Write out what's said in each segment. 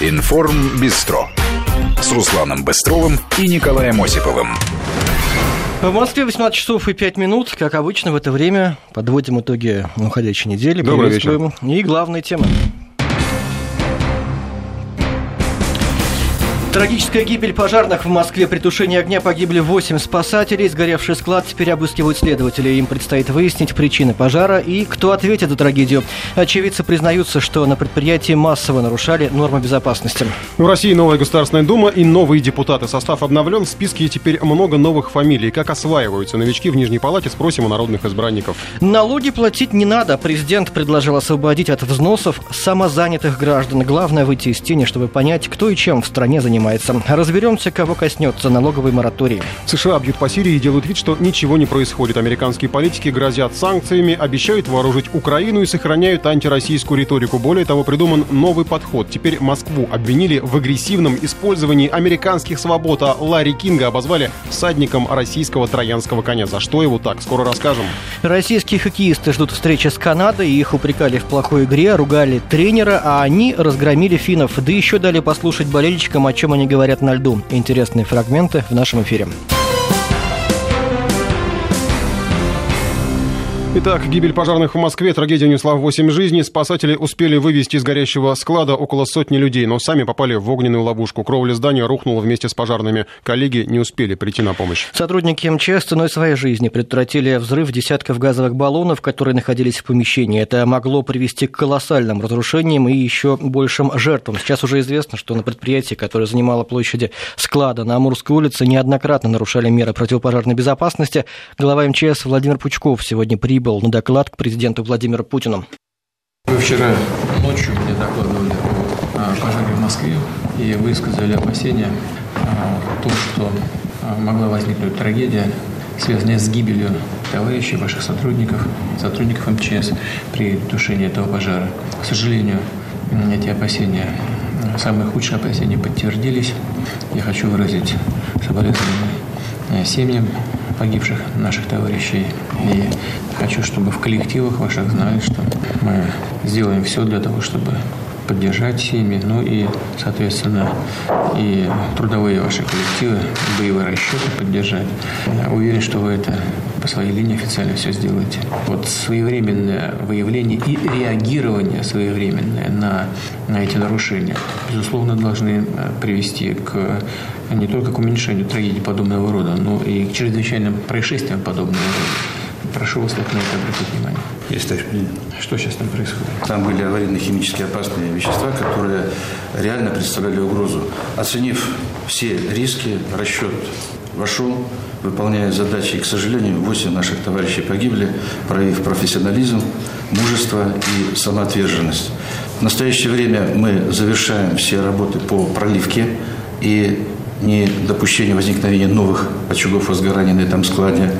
Информ Бистро с Русланом Быстровым и Николаем Осиповым. В Москве 18 часов и 5 минут. Как обычно, в это время подводим итоги уходящей недели. Добрый вечер. И главные темы. Трагическая гибель пожарных в Москве. При тушении огня погибли 8 спасателей. Сгоревший склад теперь обыскивают следователи. Им предстоит выяснить причины пожара и кто ответит за трагедию. Очевидцы признаются, что на предприятии массово нарушали нормы безопасности. В России новая Государственная Дума и новые депутаты. Состав обновлен. В списке теперь много новых фамилий. Как осваиваются новички в Нижней Палате, спросим у народных избранников. Налоги платить не надо. Президент предложил освободить от взносов самозанятых граждан. Главное выйти из тени, чтобы понять, кто и чем в стране занимается занимается. Разберемся, кого коснется налоговый мораторий. США бьют по Сирии и делают вид, что ничего не происходит. Американские политики грозят санкциями, обещают вооружить Украину и сохраняют антироссийскую риторику. Более того, придуман новый подход. Теперь Москву обвинили в агрессивном использовании американских свобод, а Ларри Кинга обозвали всадником российского троянского коня. За что его так? Скоро расскажем. Российские хоккеисты ждут встречи с Канадой. Их упрекали в плохой игре, ругали тренера, а они разгромили финнов. Да еще дали послушать болельщикам, о чем они говорят на льду. Интересные фрагменты в нашем эфире. Итак, гибель пожарных в Москве. Трагедия унесла 8 жизней. Спасатели успели вывести из горящего склада около сотни людей, но сами попали в огненную ловушку. Кровля здания рухнула вместе с пожарными. Коллеги не успели прийти на помощь. Сотрудники МЧС ценой своей жизни предотвратили взрыв десятков газовых баллонов, которые находились в помещении. Это могло привести к колоссальным разрушениям и еще большим жертвам. Сейчас уже известно, что на предприятии, которое занимало площади склада на Амурской улице, неоднократно нарушали меры противопожарной безопасности. Глава МЧС Владимир Пучков сегодня прибыл прибыл на доклад к президенту Владимиру Путину. Вы вчера ночью мне докладывали о пожаре в Москве и высказали опасения о том, что могла возникнуть трагедия, связанная с гибелью товарищей, ваших сотрудников, сотрудников МЧС при тушении этого пожара. К сожалению, эти опасения, самые худшие опасения подтвердились. Я хочу выразить соболезнования семьям погибших наших товарищей. И хочу, чтобы в коллективах ваших знали, что мы сделаем все для того, чтобы поддержать семьи, ну и, соответственно, и трудовые ваши коллективы, боевые расчеты поддержать. Я уверен, что вы это по своей линии официально все сделаете. Вот своевременное выявление и реагирование своевременное на, на эти нарушения, безусловно, должны э, привести к не только к уменьшению трагедий подобного рода, но и к чрезвычайным происшествиям подобного рода. Прошу вас так на это обратить внимание. Есть товарищ Что сейчас там происходит? Там были аварийно-химические опасные вещества, которые реально представляли угрозу. Оценив все риски, расчет вошел, выполняя задачи. И, к сожалению, 8 наших товарищей погибли, проявив профессионализм, мужество и самоотверженность. В настоящее время мы завершаем все работы по проливке и недопущению возникновения новых очагов возгорания на этом складе.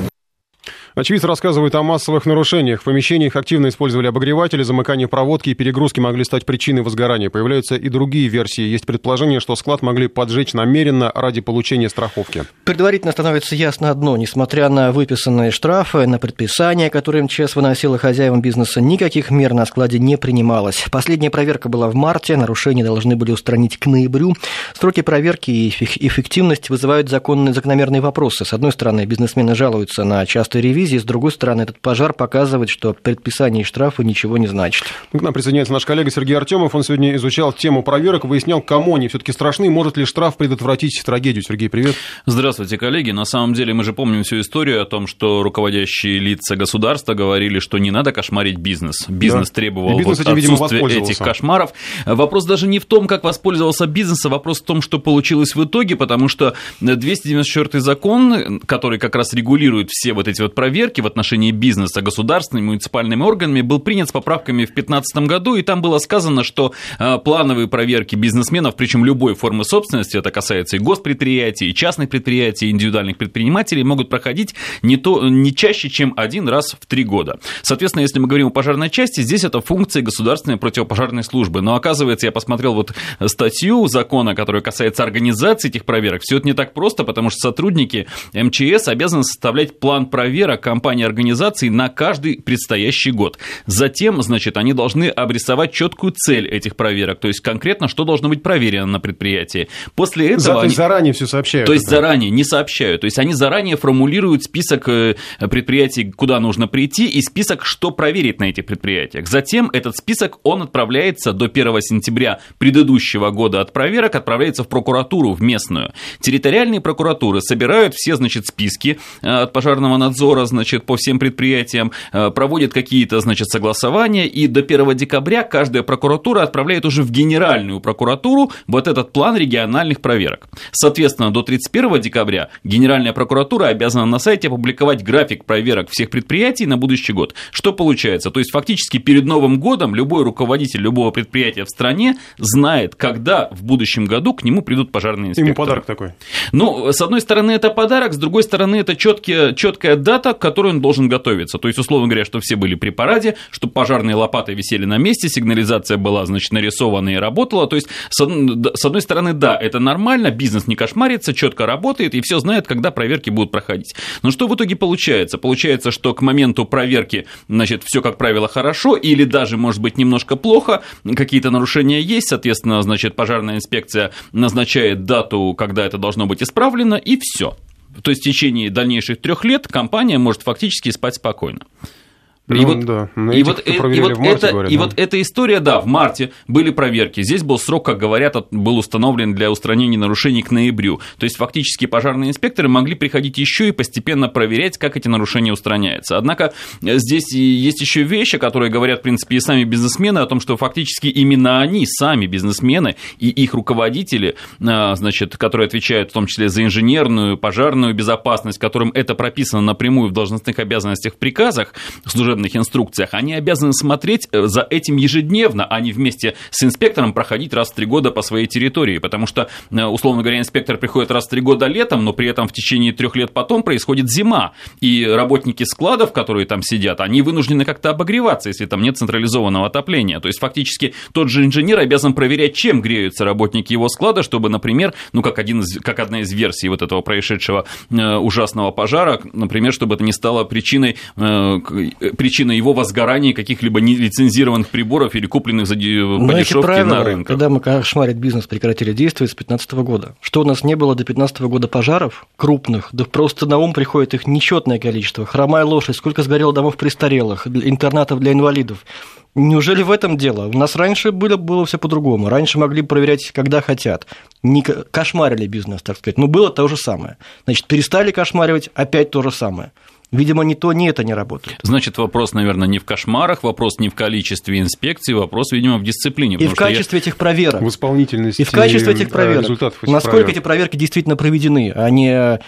Очевидцы рассказывают о массовых нарушениях. В помещениях активно использовали обогреватели, замыкание проводки и перегрузки могли стать причиной возгорания. Появляются и другие версии. Есть предположение, что склад могли поджечь намеренно ради получения страховки. Предварительно становится ясно одно. Несмотря на выписанные штрафы, на предписания, которые МЧС выносила хозяевам бизнеса, никаких мер на складе не принималось. Последняя проверка была в марте, нарушения должны были устранить к ноябрю. Сроки проверки и эффективность вызывают законные закономерные вопросы. С одной стороны, бизнесмены жалуются на частые ревизии, ревизии. С другой стороны, этот пожар показывает, что предписание и штрафы ничего не значит. К нам присоединяется наш коллега Сергей Артемов. Он сегодня изучал тему проверок, выяснял, кому они все-таки страшны. Может ли штраф предотвратить трагедию? Сергей, привет. Здравствуйте, коллеги. На самом деле мы же помним всю историю о том, что руководящие лица государства говорили, что не надо кошмарить бизнес. Бизнес да. требовал бизнес вот этим, отсутствия этих кошмаров. Вопрос даже не в том, как воспользовался бизнес, а вопрос в том, что получилось в итоге, потому что 294 закон, который как раз регулирует все вот эти вот проверки, проверки в отношении бизнеса государственными муниципальными органами был принят с поправками в 2015 году, и там было сказано, что а, плановые проверки бизнесменов, причем любой формы собственности, это касается и госпредприятий, и частных предприятий, и индивидуальных предпринимателей, могут проходить не, то, не чаще, чем один раз в три года. Соответственно, если мы говорим о пожарной части, здесь это функция государственной противопожарной службы. Но оказывается, я посмотрел вот статью закона, которая касается организации этих проверок, все это не так просто, потому что сотрудники МЧС обязаны составлять план проверок компании организаций на каждый предстоящий год. Затем, значит, они должны обрисовать четкую цель этих проверок, то есть конкретно, что должно быть проверено на предприятии. После этого... За, они... заранее все сообщают. То есть заранее не сообщают. То есть они заранее формулируют список э, предприятий, куда нужно прийти, и список, что проверить на этих предприятиях. Затем этот список, он отправляется до 1 сентября предыдущего года от проверок, отправляется в прокуратуру, в местную. Территориальные прокуратуры собирают все, значит, списки э, от пожарного надзора, значит, по всем предприятиям, э, проводят какие-то, значит, согласования, и до 1 декабря каждая прокуратура отправляет уже в Генеральную прокуратуру вот этот план региональных проверок. Соответственно, до 31 декабря Генеральная прокуратура обязана на сайте опубликовать график проверок всех предприятий на будущий год. Что получается? То есть, фактически перед Новым годом любой руководитель любого предприятия в стране знает, когда в будущем году к нему придут пожарные инспекторы. Ему подарок такой. Ну, с одной стороны, это подарок, с другой стороны, это четкие, четкая дата, к которой он должен готовиться. То есть, условно говоря, что все были при параде, чтобы пожарные лопаты висели на месте, сигнализация была, значит, нарисована и работала. То есть, с одной стороны, да, это нормально, бизнес не кошмарится, четко работает, и все знают, когда проверки будут проходить. Но что в итоге получается? Получается, что к моменту проверки, значит, все, как правило, хорошо, или даже, может быть, немножко плохо, какие-то нарушения есть, соответственно, значит, пожарная инспекция назначает дату, когда это должно быть исправлено, и все. То есть в течение дальнейших трех лет компания может фактически спать спокойно. И, ну, вот, да. Но и, вот, и, вот марте, это, говорят, и да. вот эта история, да, в марте были проверки. Здесь был срок, как говорят, был установлен для устранения нарушений к ноябрю. То есть фактически пожарные инспекторы могли приходить еще и постепенно проверять, как эти нарушения устраняются. Однако э, здесь есть еще вещи, которые говорят, в принципе, и сами бизнесмены о том, что фактически именно они, сами бизнесмены и их руководители, э, значит, которые отвечают в том числе за инженерную, пожарную безопасность, которым это прописано напрямую в должностных обязанностях в приказах служебных служебных инструкциях, они обязаны смотреть э, за этим ежедневно, а не вместе с инспектором проходить раз в три года по своей территории, потому что, э, условно говоря, инспектор приходит раз в три года летом, но при этом в течение трех лет потом происходит зима, и работники складов, которые там сидят, они вынуждены как-то обогреваться, если там нет централизованного отопления. То есть фактически тот же инженер обязан проверять, чем греются работники его склада, чтобы, например, ну как, один из, как одна из версий вот этого происшедшего э, ужасного пожара, например, чтобы это не стало причиной, причина его возгорания каких-либо нелицензированных приборов или купленных за, по дешевке на рынке. Когда мы кошмарить бизнес прекратили действовать с 2015 года. Что у нас не было до 2015 года пожаров крупных, да просто на ум приходит их нечетное количество. Хромая лошадь, сколько сгорело домов престарелых, интернатов для инвалидов. Неужели в этом дело? У нас раньше было, было все по-другому. Раньше могли проверять, когда хотят. Не кошмарили бизнес, так сказать. Но было то же самое. Значит, перестали кошмаривать, опять то же самое. Видимо, ни то, ни это не работает. Значит, вопрос, наверное, не в кошмарах, вопрос не в количестве инспекций, вопрос, видимо, в дисциплине. И в качестве я... этих проверок. В исполнительности. И в качестве этих проверок. Результатов этих Насколько проверок. эти проверки действительно проведены, а не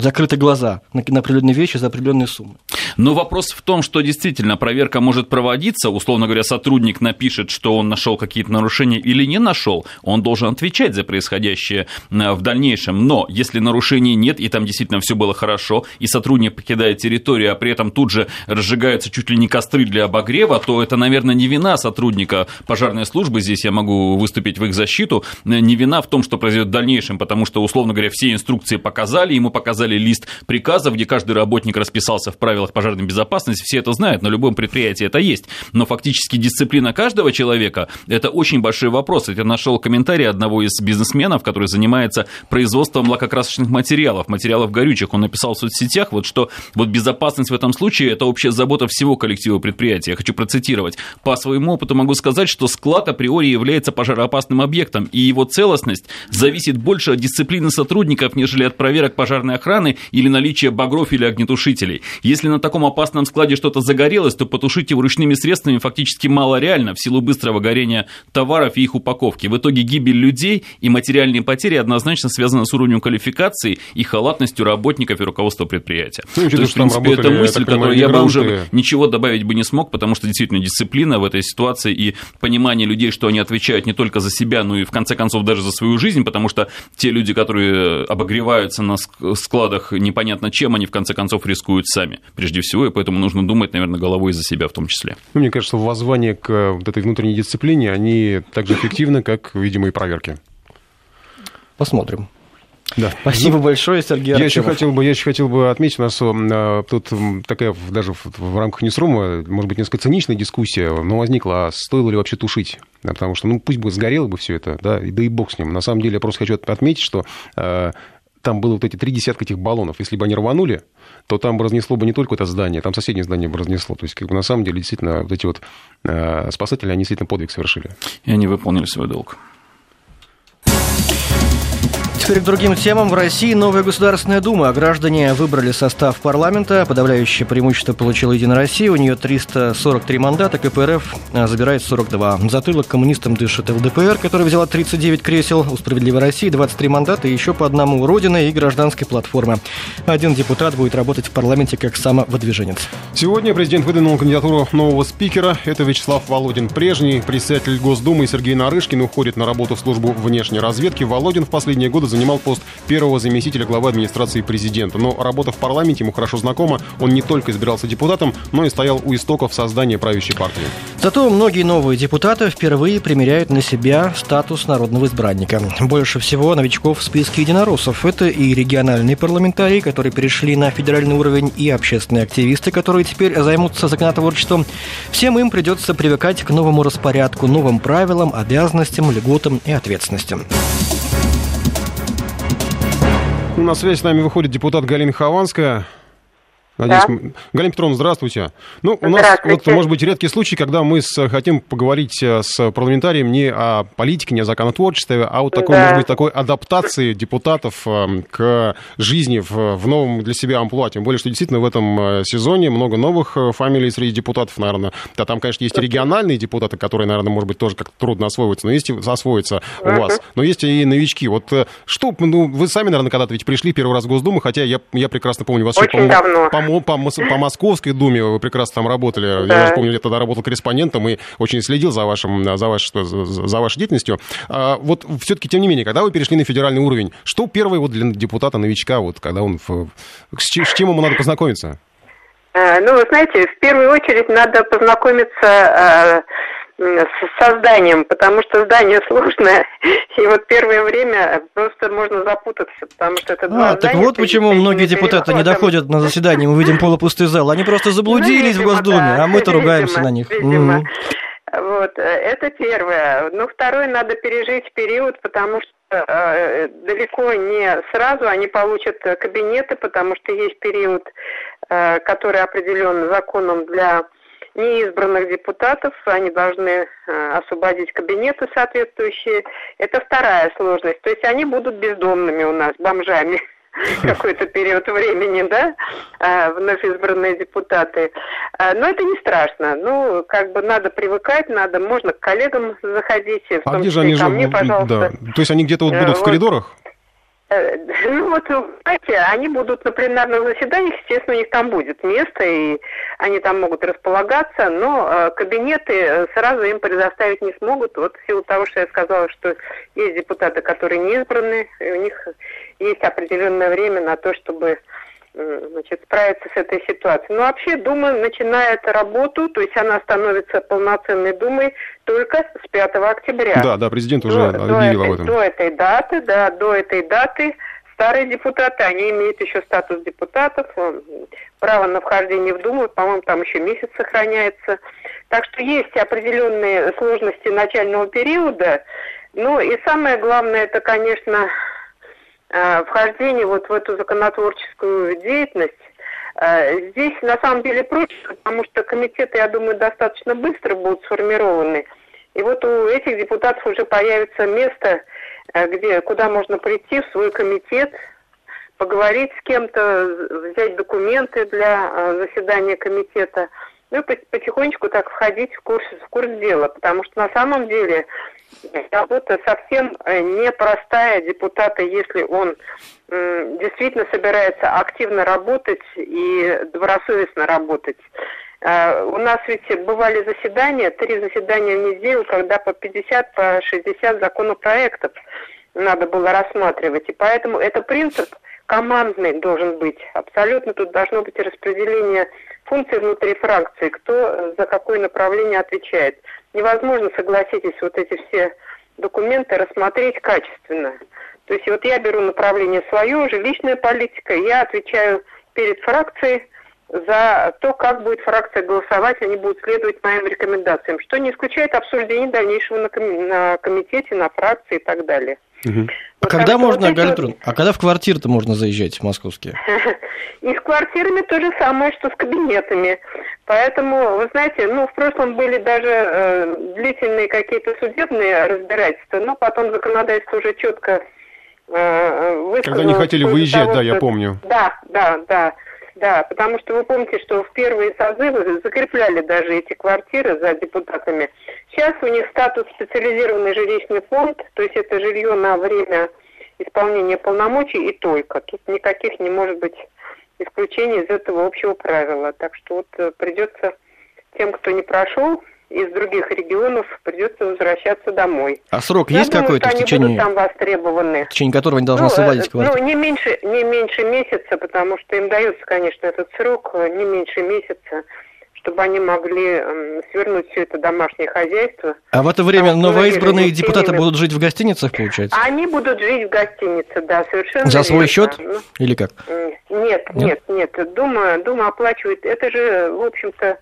закрыты глаза на определенные вещи за определенные суммы. Но вопрос в том, что действительно проверка может проводиться, условно говоря, сотрудник напишет, что он нашел какие-то нарушения или не нашел, он должен отвечать за происходящее в дальнейшем. Но если нарушений нет, и там действительно все было хорошо, и сотрудник покидает территорию, а при этом тут же разжигаются чуть ли не костры для обогрева, то это, наверное, не вина сотрудника пожарной службы, здесь я могу выступить в их защиту, не вина в том, что произойдет в дальнейшем, потому что, условно говоря, все инструкции показали, ему показали лист приказов, где каждый работник расписался в правилах пожарной безопасности, все это знают, на любом предприятии это есть, но фактически дисциплина каждого человека – это очень большой вопрос. Я нашел комментарий одного из бизнесменов, который занимается производством лакокрасочных материалов, материалов горючих. Он написал в соцсетях, вот что вот безопасность в этом случае – это общая забота всего коллектива предприятия. Я хочу процитировать. По своему опыту могу сказать, что склад априори является пожароопасным объектом, и его целостность зависит больше от дисциплины сотрудников, нежели от проверок пожарной охраны или наличия багров или огнетушителей. Если на таком опасном складе что-то загорелось, то потушить его ручными средствами фактически мало реально в силу быстрого горения товаров и их упаковки. В итоге гибель людей и материальные потери однозначно связаны с уровнем квалификации и халатностью работников и руководства предприятия. Ну, есть, в принципе, это мысль, которую я бы уже ничего добавить бы не смог, потому что действительно дисциплина в этой ситуации и понимание людей, что они отвечают не только за себя, но и в конце концов даже за свою жизнь, потому что те люди, которые обогреваются на складах непонятно чем, они в конце концов рискуют сами, прежде всего, и поэтому нужно думать, наверное, головой за себя в том числе. Ну, мне кажется, воззвание к вот этой внутренней дисциплине, они так же эффективны, как, видимо, и проверки. Посмотрим. Да. Спасибо большое, Сергей я еще хотел бы, Я еще хотел бы отметить, у нас э, тут такая даже в, в рамках Несрума, может быть, несколько циничная дискуссия, но возникла, а стоило ли вообще тушить? Потому что, ну, пусть бы сгорело бы все это, да, да и бог с ним. На самом деле, я просто хочу отметить, что э, там было вот эти три десятка этих баллонов. Если бы они рванули, то там бы разнесло бы не только это здание, там соседнее здание бы разнесло. То есть, как бы на самом деле, действительно, вот эти вот э, спасатели, они действительно подвиг совершили. И они выполнили свой долг. Теперь к другим темам. В России новая Государственная Дума. Граждане выбрали состав парламента. Подавляющее преимущество получила Единая Россия. У нее 343 мандата. КПРФ а, забирает 42. Затылок коммунистам дышит ЛДПР, которая взяла 39 кресел. У Справедливой России 23 мандата. И еще по одному у Родины и гражданской платформы. Один депутат будет работать в парламенте как самовыдвиженец. Сегодня президент выдвинул кандидатуру нового спикера. Это Вячеслав Володин. Прежний председатель Госдумы Сергей Нарышкин уходит на работу в службу внешней разведки. Володин в последние годы занимал пост первого заместителя главы администрации президента. Но работа в парламенте ему хорошо знакома. Он не только избирался депутатом, но и стоял у истоков создания правящей партии. Зато многие новые депутаты впервые примеряют на себя статус народного избранника. Больше всего новичков в списке единороссов. Это и региональные парламентарии, которые перешли на федеральный уровень, и общественные активисты, которые теперь займутся законотворчеством. Всем им придется привыкать к новому распорядку, новым правилам, обязанностям, льготам и ответственностям. На связь с нами выходит депутат Галина Хованская. Надеюсь, да. Галина Петровна, здравствуйте. Ну, у нас, вот, может быть, редкий случай, когда мы с, хотим поговорить э, с парламентарием не о политике, не о законотворчестве, а вот такой, да. может быть, такой адаптации депутатов э, к жизни в, в новом для себя амплуа. Тем более, что действительно в этом э, сезоне много новых фамилий среди депутатов, наверное. Да, там, конечно, есть и региональные депутаты, которые, наверное, может быть, тоже как-то трудно освоиться, но есть и освоиться у вас. Но есть и новички. Вот что, ну, вы сами, наверное, когда-то ведь пришли первый раз в Госдуму, хотя я, я прекрасно помню вас Очень еще, давно. По по, Московской думе вы прекрасно там работали. Да. Я же помню, я тогда работал корреспондентом и очень следил за, вашим, за, ваш, за вашей деятельностью. А, вот все-таки, тем не менее, когда вы перешли на федеральный уровень, что первое вот для депутата-новичка, вот, когда он... В, с, с чем ему надо познакомиться? А, ну, вы знаете, в первую очередь надо познакомиться а, с созданием, потому что здание сложное, и вот первое время просто можно запутаться, потому что это два а, так вот почему многие депутаты не доходят на заседание, мы видим полупустый зал, они просто заблудились ну, видимо, в Госдуме, да. а мы-то ругаемся видимо, на них. Видимо. Вот, э, это первое. Ну, второе, надо пережить период, потому что э, далеко не сразу они получат кабинеты, потому что есть период, э, который определен законом для неизбранных депутатов, они должны э, освободить кабинеты соответствующие. Это вторая сложность. То есть они будут бездомными у нас, бомжами какой-то период времени, да, э, вновь избранные депутаты. Э, но это не страшно. Ну, как бы надо привыкать, надо, можно к коллегам заходить, в а том где числе же они ко мне, пожалуйста. Да. То есть они где-то вот будут вот. в коридорах? Э, ну вот, знаете, они будут на пленарных заседаниях, естественно, у них там будет место, и они там могут располагаться, но э, кабинеты э, сразу им предоставить не смогут, вот в силу того, что я сказала, что есть депутаты, которые не избраны, и у них есть определенное время на то, чтобы значит, справиться с этой ситуацией. Но вообще Дума начинает работу, то есть она становится полноценной Думой только с 5 октября. Да, да, президент уже до, объявил до об этом. До этой даты, да, до этой даты старые депутаты, они имеют еще статус депутатов, право на вхождение в Думу, по-моему, там еще месяц сохраняется. Так что есть определенные сложности начального периода. Ну и самое главное, это, конечно, Э, вхождение вот в эту законотворческую деятельность, э, здесь на самом деле проще, потому что комитеты, я думаю, достаточно быстро будут сформированы. И вот у этих депутатов уже появится место, э, где, куда можно прийти в свой комитет, поговорить с кем-то, взять документы для заседания комитета, ну и потихонечку так входить в курс, в курс дела, потому что на самом деле работа совсем э, непростая депутата, если он действительно собирается активно работать и добросовестно работать. Э, у нас ведь бывали заседания, три заседания в неделю, когда по 50, по 60 законопроектов надо было рассматривать. И поэтому это принцип командный должен быть. Абсолютно тут должно быть распределение функций внутри фракции, кто за какое направление отвечает невозможно, согласитесь, вот эти все документы рассмотреть качественно. То есть вот я беру направление свое, жилищная политика, я отвечаю перед фракцией за то, как будет фракция голосовать, они будут следовать моим рекомендациям, что не исключает обсуждение дальнейшего на комитете, на фракции и так далее. Угу. А когда можно, вот Галина вот... а когда в квартиры-то можно заезжать московские? И с квартирами то же самое, что с кабинетами. Поэтому, вы знаете, ну, в прошлом были даже э, длительные какие-то судебные разбирательства, но потом законодательство уже четко э, высказало... Когда не хотели выезжать, того, да, я помню. Да, да, да. Да, потому что вы помните, что в первые созывы закрепляли даже эти квартиры за депутатами. Сейчас у них статус специализированный жилищный фонд, то есть это жилье на время исполнения полномочий и только. Тут никаких не может быть исключений из этого общего правила. Так что вот э, придется тем, кто не прошел, из других регионов придется возвращаться домой. А срок Я есть какой-то в течение... там востребованы. В течение которого они должны ну, освободить квартиру? Ну, не меньше, не меньше месяца, потому что им дается, конечно, этот срок, э, не меньше месяца чтобы они могли свернуть все это домашнее хозяйство. А в это время а новоизбранные депутаты будут жить в гостиницах, получается? Они будут жить в гостинице, да, совершенно За свой верно. счет ну, или как? Нет, нет, нет, нет. Дума, Дума оплачивает. Это же, в общем-то,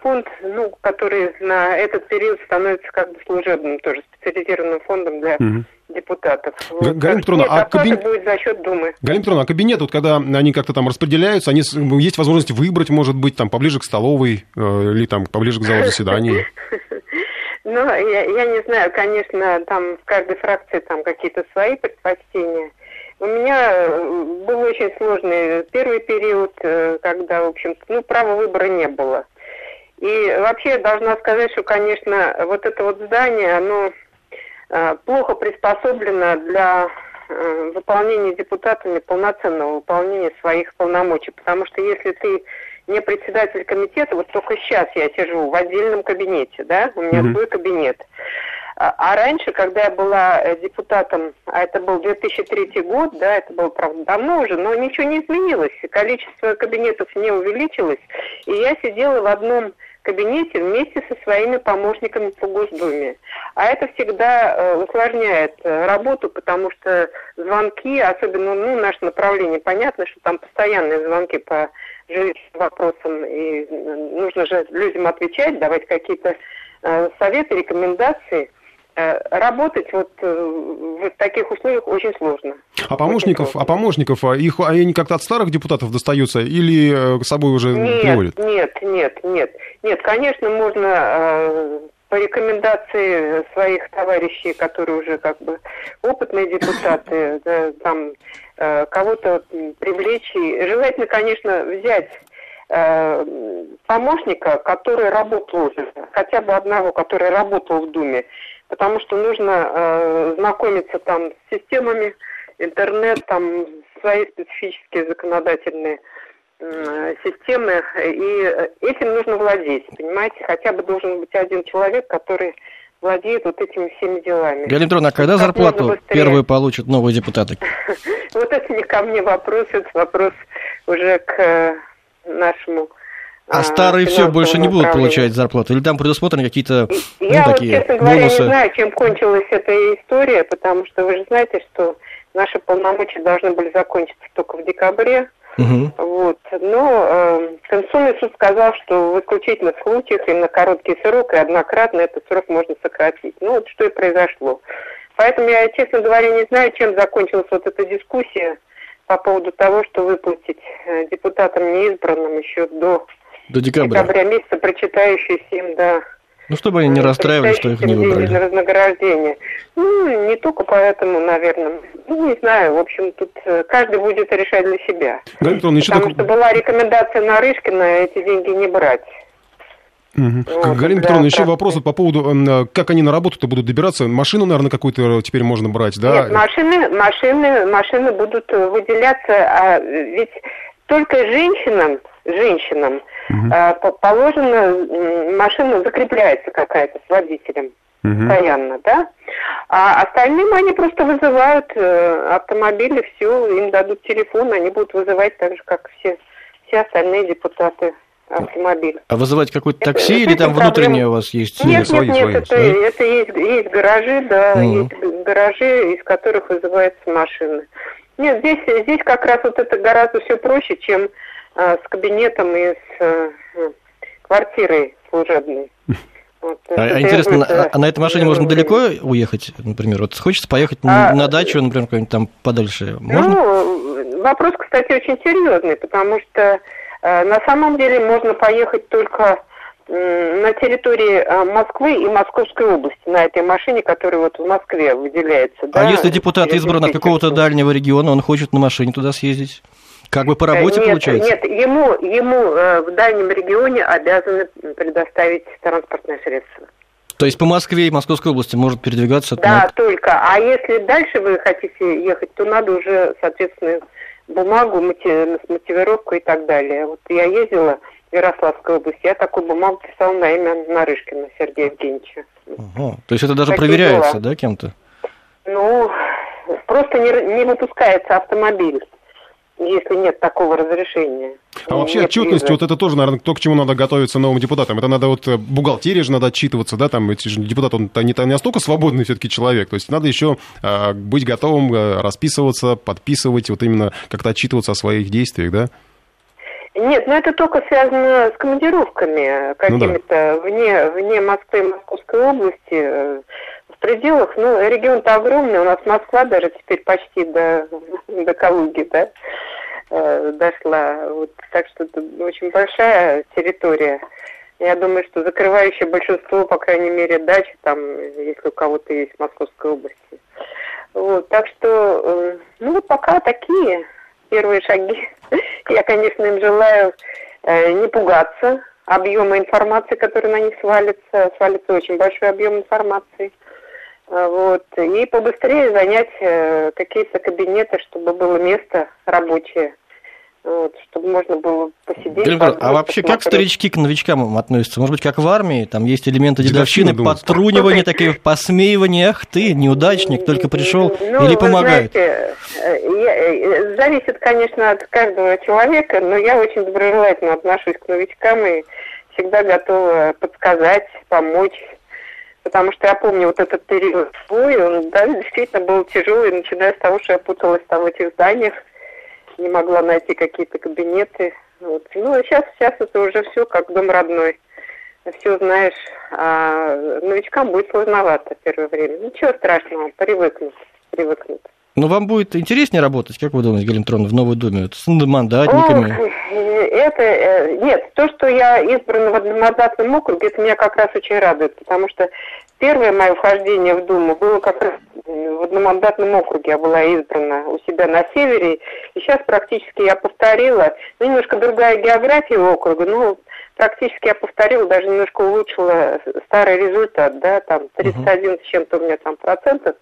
фонд, ну, который на этот период становится как бы служебным, тоже специализированным фондом для угу. депутатов. Вот. Галина Петровна, а кабинет... будет за счет Думы. Галина Петровна, а кабинет, вот когда они как-то там распределяются, они есть возможность выбрать, может быть, там поближе к столовой э, или там поближе к залу заседаний? Ну, я, я не знаю, конечно, там в каждой фракции там какие-то свои предпочтения. У меня э, был очень сложный первый период, э, когда, в общем-то, ну, права выбора не было. И вообще я должна сказать, что, конечно, вот это вот здание, оно э, плохо приспособлено для э, выполнения депутатами полноценного выполнения своих полномочий. Потому что если ты не председатель комитета, вот только сейчас я сижу в отдельном кабинете, да, у меня mm-hmm. свой кабинет. А, а раньше, когда я была э, депутатом, а это был 2003 год, да, это было, правда, давно уже, но ничего не изменилось. Количество кабинетов не увеличилось. И я сидела в одном кабинете вместе со своими помощниками по Госдуме. А это всегда э, усложняет э, работу, потому что звонки, особенно ну, наше направление, понятно, что там постоянные звонки по жилищным вопросам, и нужно же людям отвечать, давать какие-то э, советы, рекомендации – Э, работать вот э, в таких условиях очень сложно. А помощников, а помощников, а их они как-то от старых депутатов достаются или э, с собой уже нет, приводят? Нет, нет, нет, нет. Конечно, можно по рекомендации своих товарищей, которые уже как бы опытные депутаты, да, там кого-то привлечь. И желательно, конечно, взять помощника, который работал уже, хотя бы одного, который работал в Думе, потому что нужно э, знакомиться там с системами, интернет, там свои специфические законодательные э, системы, и этим нужно владеть, понимаете, хотя бы должен быть один человек, который владеет вот этими всеми делами. Галина Петровна, а когда как зарплату первые получат новые депутаты? Вот это не ко мне вопрос, это вопрос уже к нашему а, а старые все больше не будут получать зарплату? Или там предусмотрены какие-то ну, Я, такие вот, честно говоря, бонусы? не знаю, чем кончилась эта история, потому что вы же знаете, что наши полномочия должны были закончиться только в декабре. Угу. Вот. Но э, Конституционный суд сказал, что в исключительных случаях и на короткий срок, и однократно этот срок можно сократить. Ну, вот что и произошло. Поэтому я, честно говоря, не знаю, чем закончилась вот эта дискуссия по поводу того, что выплатить э, депутатам неизбранным еще до до декабря. Декабря месяца, прочитающиеся им, да. Ну, чтобы они не расстраивались, что их не выбрали. На вознаграждение. Ну, не только поэтому, наверное. Ну, не знаю, в общем, тут э, каждый будет решать для себя. Галина еще Потому так... что была рекомендация Нарышкина эти деньги не брать. Угу. Вот, Галина Петровна, еще вопрос по поводу, э, как они на работу-то будут добираться. Машину, наверное, какую-то теперь можно брать, да? Нет, машины, машины, машины будут выделяться, а ведь только женщинам, женщинам угу. положено, машина закрепляется какая-то с водителем угу. постоянно, да? А остальным они просто вызывают э, автомобили, все, им дадут телефон, они будут вызывать так же, как все, все остальные депутаты автомобиль. А вызывать какое-то такси это, или там внутреннее у вас есть? Нет, нет, нет, это, свои? это есть, есть гаражи, да, угу. есть гаражи, из которых вызываются машины. Нет, здесь, здесь как раз вот это гораздо все проще, чем с кабинетом и с а, квартирой служебной. Вот, а, а интересно, это, а на этой машине можно далеко уехать, например? Вот хочется поехать а, на дачу, например, куда-нибудь там подальше. Можно? Ну, вопрос, кстати, очень серьезный, потому что э, на самом деле можно поехать только э, на территории э, Москвы и Московской области на этой машине, которая вот в Москве выделяется. А да, если депутат избран от какого-то дальнего региона, он хочет на машине туда съездить? Как бы по работе нет, получается? Нет, ему, ему э, в дальнем регионе обязаны предоставить транспортное средство. То есть по Москве и Московской области может передвигаться? Да, на... только. А если дальше вы хотите ехать, то надо уже, соответственно, бумагу, мотив... мотивировку и так далее. Вот я ездила в Ярославской области, я такую бумагу писала на имя Нарышкина Сергея Евгеньевича. Ага. То есть это даже Такие проверяется, дела. да, кем-то? Ну, просто не, не выпускается автомобиль если нет такого разрешения. А вообще отчетность, визы. вот это тоже, наверное, то, к чему надо готовиться новым депутатам. Это надо вот э, бухгалтерии же надо отчитываться, да, там эти же депутат, он не, не настолько свободный все-таки человек, то есть надо еще э, быть готовым э, расписываться, подписывать, вот именно как-то отчитываться о своих действиях, да? Нет, но это только связано с командировками какими-то ну, да. вне, вне Москвы и Московской области э, в пределах, ну, регион-то огромный, у нас Москва даже теперь почти до, до Калуги, да, э, дошла. Вот, так что это очень большая территория. Я думаю, что закрывающее большинство, по крайней мере, дач, там, если у кого-то есть в Московской области. Вот, так что, э, ну, вот пока такие первые шаги. Я, конечно, им желаю э, не пугаться объема информации, который на них свалится. Свалится очень большой объем информации. А, вот, и побыстрее занять э, какие-то кабинеты, чтобы было место рабочее. Вот, чтобы можно было посидеть. Гельбер, а вообще как старички к новичкам относятся? Может быть, как в армии? Там есть элементы дедовщины, подтрунивания, такие посмеивания. Ах ты, неудачник, только пришел. Ну, или помогают? Знаете, э, э, зависит, конечно, от каждого человека, но я очень доброжелательно отношусь к новичкам и всегда готова подсказать, помочь потому что я помню вот этот период свой, он да, действительно был тяжелый, начиная с того, что я путалась там в этих зданиях, не могла найти какие-то кабинеты. Вот. Ну, а сейчас, сейчас это уже все как дом родной. Все знаешь, а новичкам будет сложновато первое время. Ничего страшного, привыкнут, привыкнут. Но ну, вам будет интереснее работать, как вы думаете, Галина Петровна, в Новой Думе, с мандатниками? Это, э, нет, то, что я избрана в одномандатном округе, это меня как раз очень радует, потому что первое мое вхождение в Думу было как раз в одномандатном округе. Я была избрана у себя на севере, и сейчас практически я повторила, ну, немножко другая география округа, ну, практически я повторила, даже немножко улучшила старый результат, да, там 31 uh-huh. с чем-то у меня там процентов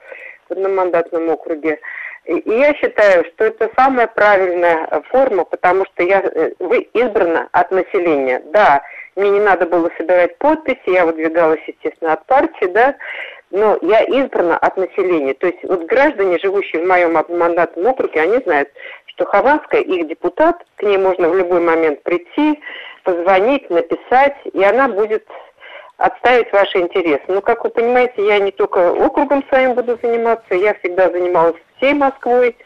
в одномандатном округе. И я считаю, что это самая правильная форма, потому что я, э, вы избрана от населения. Да, мне не надо было собирать подписи, я выдвигалась, естественно, от партии, да, но я избрана от населения. То есть вот граждане, живущие в моем одномандатном округе, они знают, что Хованская их депутат, к ней можно в любой момент прийти, позвонить, написать, и она будет отставить ваши интересы. Но, как вы понимаете, я не только округом своим буду заниматься, я всегда занималась всей Москвой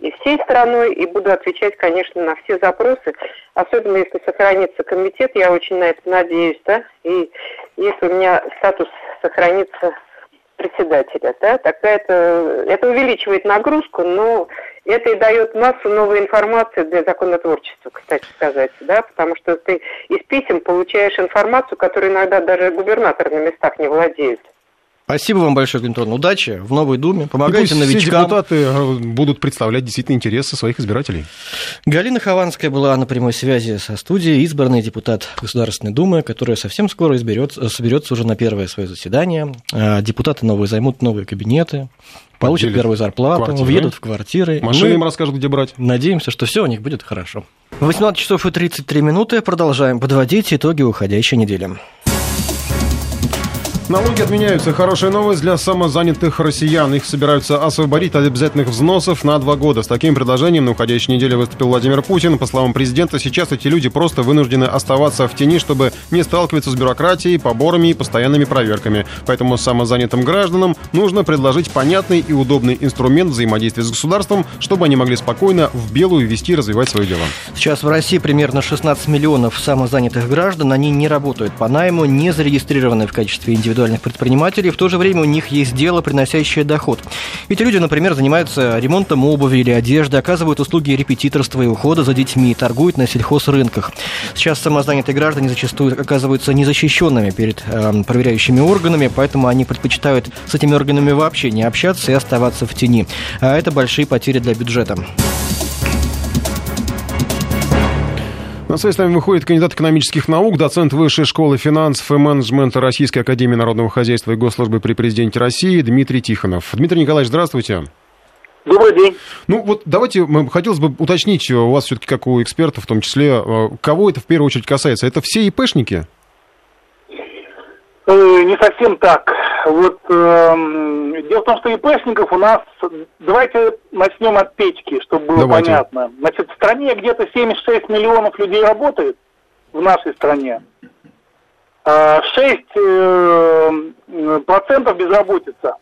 и всей страной, и буду отвечать, конечно, на все запросы, особенно если сохранится комитет, я очень на это надеюсь, да, и если у меня статус сохранится председателя, да, тогда это, это увеличивает нагрузку, но это и дает массу новой информации для законотворчества, кстати сказать, да, потому что ты из писем получаешь информацию, которую иногда даже губернатор на местах не владеет. Спасибо вам большое, Клинтон. Удачи в Новой Думе. Помогайте новичкам. Все депутаты э, будут представлять действительно интересы своих избирателей. Галина Хованская была на прямой связи со студией, избранный депутат Государственной Думы, которая совсем скоро изберется, соберется уже на первое свое заседание. А депутаты новые займут новые кабинеты, получат Поделят первую зарплату, квартиры. въедут в квартиры. Машины Мы им расскажут, где брать. Надеемся, что все у них будет хорошо. 18 часов и 33 минуты. Продолжаем подводить итоги уходящей недели. Налоги отменяются. Хорошая новость для самозанятых россиян. Их собираются освободить от обязательных взносов на два года. С таким предложением на уходящей неделе выступил Владимир Путин. По словам президента, сейчас эти люди просто вынуждены оставаться в тени, чтобы не сталкиваться с бюрократией, поборами и постоянными проверками. Поэтому самозанятым гражданам нужно предложить понятный и удобный инструмент взаимодействия с государством, чтобы они могли спокойно в белую вести и развивать свои дела. Сейчас в России примерно 16 миллионов самозанятых граждан. Они не работают по найму, не зарегистрированы в качестве индивидуальных индивидуальных предпринимателей, в то же время у них есть дело, приносящее доход. Эти люди, например, занимаются ремонтом обуви или одежды, оказывают услуги репетиторства и ухода за детьми, торгуют на сельхозрынках. Сейчас самозанятые граждане зачастую оказываются незащищенными перед э, проверяющими органами, поэтому они предпочитают с этими органами вообще не общаться и оставаться в тени. А это большие потери для бюджета. На связь с нами выходит кандидат экономических наук, доцент Высшей школы финансов и менеджмента Российской академии народного хозяйства и госслужбы при президенте России Дмитрий Тихонов. Дмитрий Николаевич, здравствуйте. Добрый день. Ну вот давайте, хотелось бы уточнить у вас все-таки, как у экспертов в том числе, э, кого это в первую очередь касается? Это все ИПшники? Э, не совсем так. Вот э, дело в том, что ИПшников у нас, давайте начнем от печки, чтобы было давайте. понятно. Значит, в стране где-то 76 миллионов людей работает в нашей стране. 6 э, процентов безработица.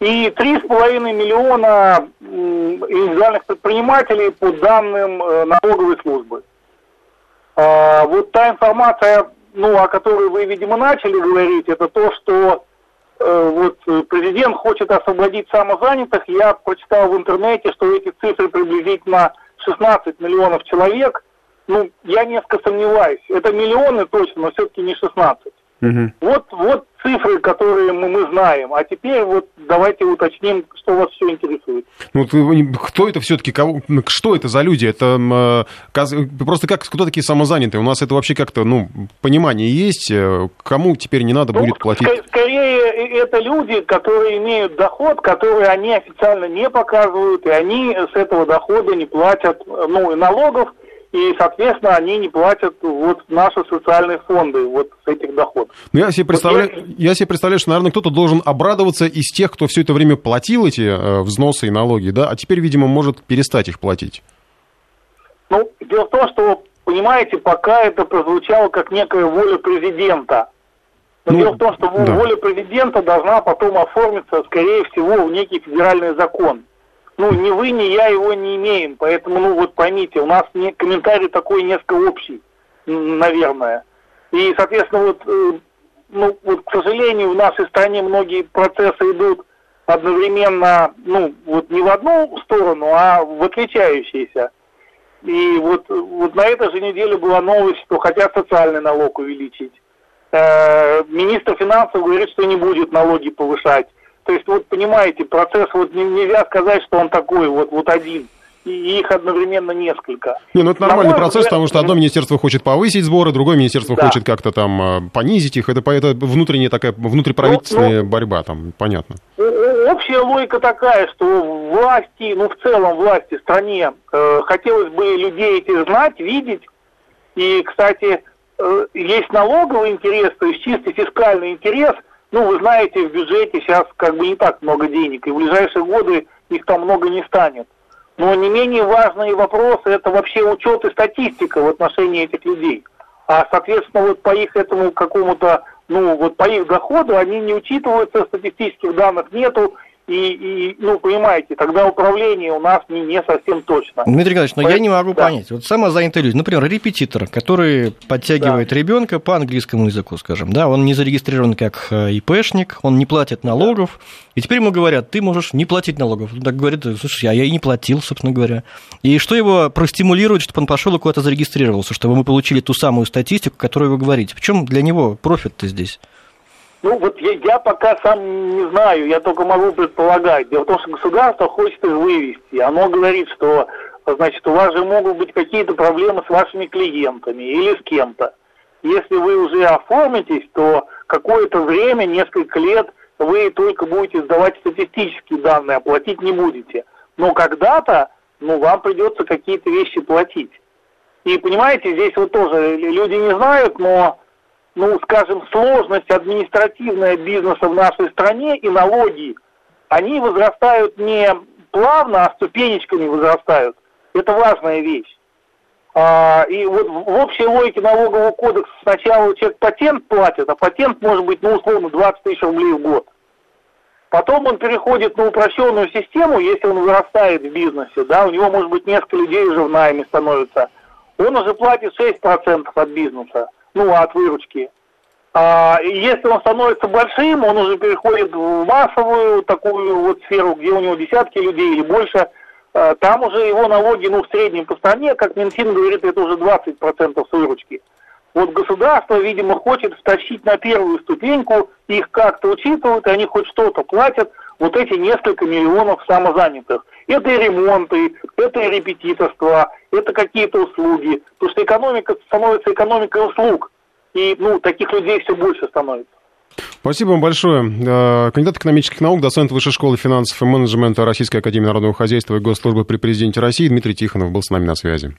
И 3,5 миллиона индивидуальных предпринимателей по данным э, налоговой службы. А, вот та информация, ну, о которой вы, видимо, начали говорить, это то, что вот э, президент хочет освободить самозанятых. Я прочитал в интернете, что эти цифры приблизительно 16 миллионов человек. Ну, я несколько сомневаюсь. Это миллионы точно, но все-таки не 16. Угу. Вот, вот цифры, которые мы, мы знаем. А теперь вот давайте уточним, что вас все интересует. Ну, кто это все-таки, кого, что это за люди? Это э, просто как, кто такие самозанятые? У нас это вообще как-то, ну, понимание есть, э, кому теперь не надо ну, будет платить? Ск- скорее, это люди, которые имеют доход, который они официально не показывают, и они с этого дохода не платят, ну, и налогов, и, соответственно, они не платят вот наши социальные фонды вот с этих доходов. Ну, я себе представляю, вот я... я себе представляю, что, наверное, кто-то должен обрадоваться из тех, кто все это время платил эти э, взносы и налоги, да, а теперь, видимо, может перестать их платить. Ну, дело в том, что, понимаете, пока это прозвучало как некая воля президента. Но ну, дело в том, что да. воля президента должна потом оформиться, скорее всего, в некий федеральный закон ну, ни вы, ни я его не имеем. Поэтому, ну, вот поймите, у нас не, комментарий такой несколько общий, наверное. И, соответственно, вот, э, ну, вот, к сожалению, в нашей стране многие процессы идут одновременно, ну, вот не в одну сторону, а в отличающиеся. И вот, вот на этой же неделе была новость, что хотят социальный налог увеличить. Э, министр финансов говорит, что не будет налоги повышать. То есть, вот понимаете, процесс вот нельзя сказать, что он такой вот, вот один. И их одновременно несколько. Не, ну это нормальный процесс, взгляд... потому что одно министерство хочет повысить сборы, другое министерство да. хочет как-то там а, понизить их. Это, это внутренняя такая внутриправительственная ну, ну, борьба, там понятно. Общая логика такая, что власти, ну в целом власти стране э, хотелось бы людей эти знать, видеть. И, кстати, э, есть налоговый интерес, то есть чисто фискальный интерес – ну, вы знаете, в бюджете сейчас как бы не так много денег, и в ближайшие годы их там много не станет. Но не менее важные вопросы – это вообще учет и статистика в отношении этих людей. А, соответственно, вот по их этому какому-то, ну, вот по их доходу они не учитываются, статистических данных нету, и, и, ну, понимаете, тогда управление у нас не, не совсем точно. Дмитрий Николаевич, но Поэтому, я не могу да. понять. Вот самозанятые люди, например, репетитор, который подтягивает да. ребенка по английскому языку, скажем, да, он не зарегистрирован как э, ИПшник, он не платит налогов, и теперь ему говорят, ты можешь не платить налогов. Он так говорит, слушай, а я и не платил, собственно говоря. И что его простимулирует, чтобы он пошел и куда-то зарегистрировался, чтобы мы получили ту самую статистику, о которой вы говорите? В чем для него профит-то здесь? Ну, вот я, я пока сам не знаю, я только могу предполагать. Дело в том, что государство хочет их вывести. Оно говорит, что, значит, у вас же могут быть какие-то проблемы с вашими клиентами или с кем-то. Если вы уже оформитесь, то какое-то время, несколько лет, вы только будете сдавать статистические данные, а платить не будете. Но когда-то, ну, вам придется какие-то вещи платить. И понимаете, здесь вот тоже люди не знают, но ну, скажем, сложность административная бизнеса в нашей стране и налоги, они возрастают не плавно, а ступенечками возрастают. Это важная вещь. А, и вот в общей логике налогового кодекса сначала человек патент платит, а патент может быть, ну, условно, 20 тысяч рублей в год. Потом он переходит на упрощенную систему, если он вырастает в бизнесе, да, у него может быть несколько людей уже в найме становится. Он уже платит 6% от бизнеса, ну, от выручки. А если он становится большим, он уже переходит в массовую такую вот сферу, где у него десятки людей или больше, а, там уже его налоги, ну, в среднем по стране, как Минфин говорит, это уже 20% с выручки. Вот государство, видимо, хочет втащить на первую ступеньку, их как-то учитывают, и они хоть что-то платят, вот эти несколько миллионов самозанятых. Это и ремонты, это и репетиторство, это какие-то услуги. Потому что экономика становится экономикой услуг. И ну, таких людей все больше становится. Спасибо вам большое. Э, кандидат экономических наук, доцент Высшей школы финансов и менеджмента Российской академии народного хозяйства и госслужбы при президенте России Дмитрий Тихонов был с нами на связи.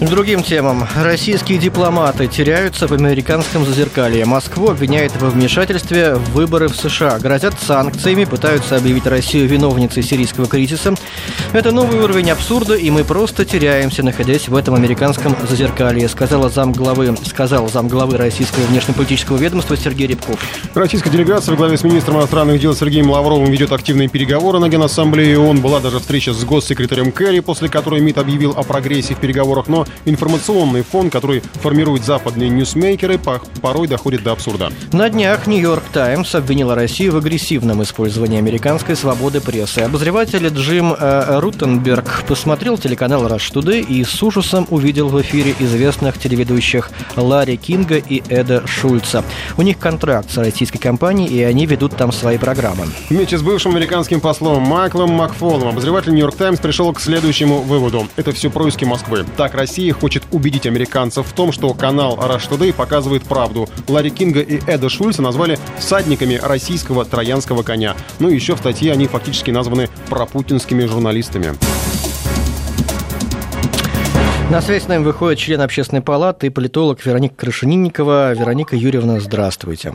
Другим темам. Российские дипломаты теряются в американском зазеркалье. Москву обвиняют во вмешательстве в выборы в США. Грозят санкциями, пытаются объявить Россию виновницей сирийского кризиса. Это новый уровень абсурда, и мы просто теряемся, находясь в этом американском зазеркалье, сказала замглавы, сказал замглавы российского внешнеполитического ведомства Сергей Рябков. Российская делегация во главе с министром иностранных дел Сергеем Лавровым ведет активные переговоры на Генассамблее ООН. Была даже встреча с госсекретарем Керри, после которой МИД объявил о прогрессе в переговорах, но информационный фон, который формируют западные ньюсмейкеры, порой доходит до абсурда. На днях «Нью-Йорк Таймс» обвинила Россию в агрессивном использовании американской свободы прессы. Обозреватель Джим э, Рутенберг посмотрел телеканал «Rush Today» и с ужасом увидел в эфире известных телеведущих Ларри Кинга и Эда Шульца. У них контракт с российской компанией, и они ведут там свои программы. Вместе с бывшим американским послом Майклом Макфолом обозреватель «Нью-Йорк Таймс» пришел к следующему выводу. Это все происки Москвы. Так Россия хочет убедить американцев в том, что канал Rush Today показывает правду. Ларри Кинга и Эда Шульца назвали всадниками российского троянского коня. Ну и еще в статье они фактически названы пропутинскими журналистами. На связь с нами выходит член общественной палаты и политолог Вероника Крашенинникова. Вероника Юрьевна, здравствуйте.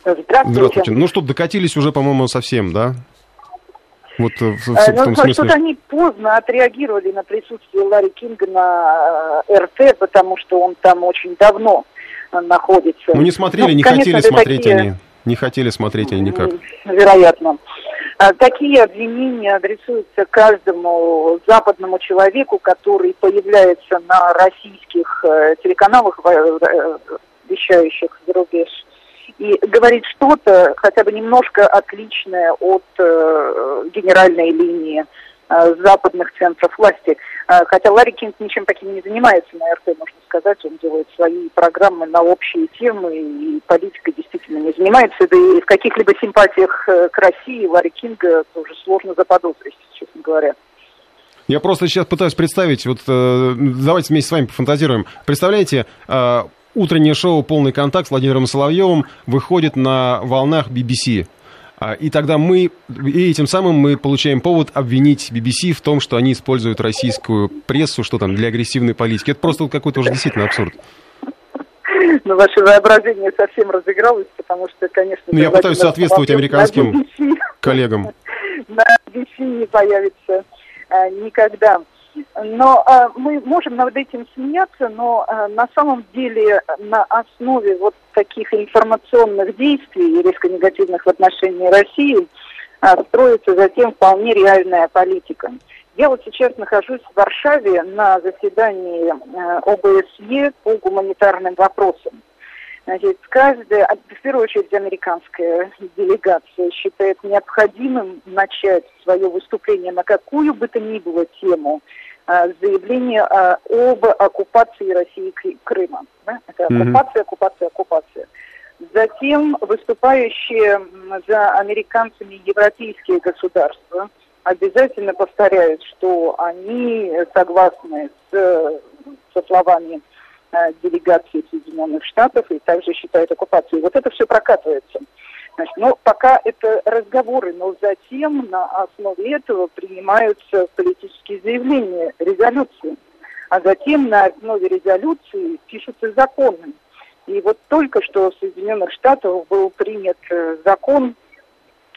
Здравствуйте. Здравствуйте. Ну что, докатились уже, по-моему, совсем, да? Вот в, в, в э, том смысле... Что-то они поздно отреагировали на присутствие Ларри Кинга на э, РТ, потому что он там очень давно э, находится. Ну, не смотрели, ну, не конечно, хотели смотреть такие... они. Не хотели смотреть они никак. Вероятно. А такие обвинения адресуются каждому западному человеку, который появляется на российских телеканалах, вещающих за рубеж и говорит что-то хотя бы немножко отличное от э, генеральной линии э, западных центров власти. Э, хотя Ларри Кинг ничем таким не занимается на РТ, можно сказать. Он делает свои программы на общие темы, и политикой действительно не занимается. Да и в каких-либо симпатиях э, к России Ларри Кинга тоже сложно заподозрить, честно говоря. Я просто сейчас пытаюсь представить, вот э, давайте вместе с вами пофантазируем. Представляете, э, утреннее шоу «Полный контакт» с Владимиром Соловьевым выходит на волнах BBC. А, и тогда мы, и этим самым мы получаем повод обвинить BBC в том, что они используют российскую прессу, что там, для агрессивной политики. Это просто какой-то уже действительно абсурд. Ну, ваше воображение совсем разыгралось, потому что, конечно... Ну, я пытаюсь соответствовать американским коллегам. На BBC не появится а, никогда. Но э, мы можем над этим смеяться, но э, на самом деле на основе вот таких информационных действий, резко негативных в отношении России, э, строится затем вполне реальная политика. Я вот сейчас нахожусь в Варшаве на заседании э, ОБСЕ по гуманитарным вопросам. Значит, каждая, в первую очередь американская делегация считает необходимым начать свое выступление на какую бы то ни было тему Э, заявление э, об оккупации России Крыма. Да? Это оккупация, оккупация, оккупация. Затем выступающие за американцами европейские государства обязательно повторяют, что они согласны с, со словами э, делегации Соединенных Штатов и также считают оккупацию. Вот это все прокатывается. Значит, ну, пока это разговоры, но затем на основе этого принимаются политические заявления, резолюции. а затем на основе резолюции пишутся законы. И вот только что в Соединенных Штатах был принят э, закон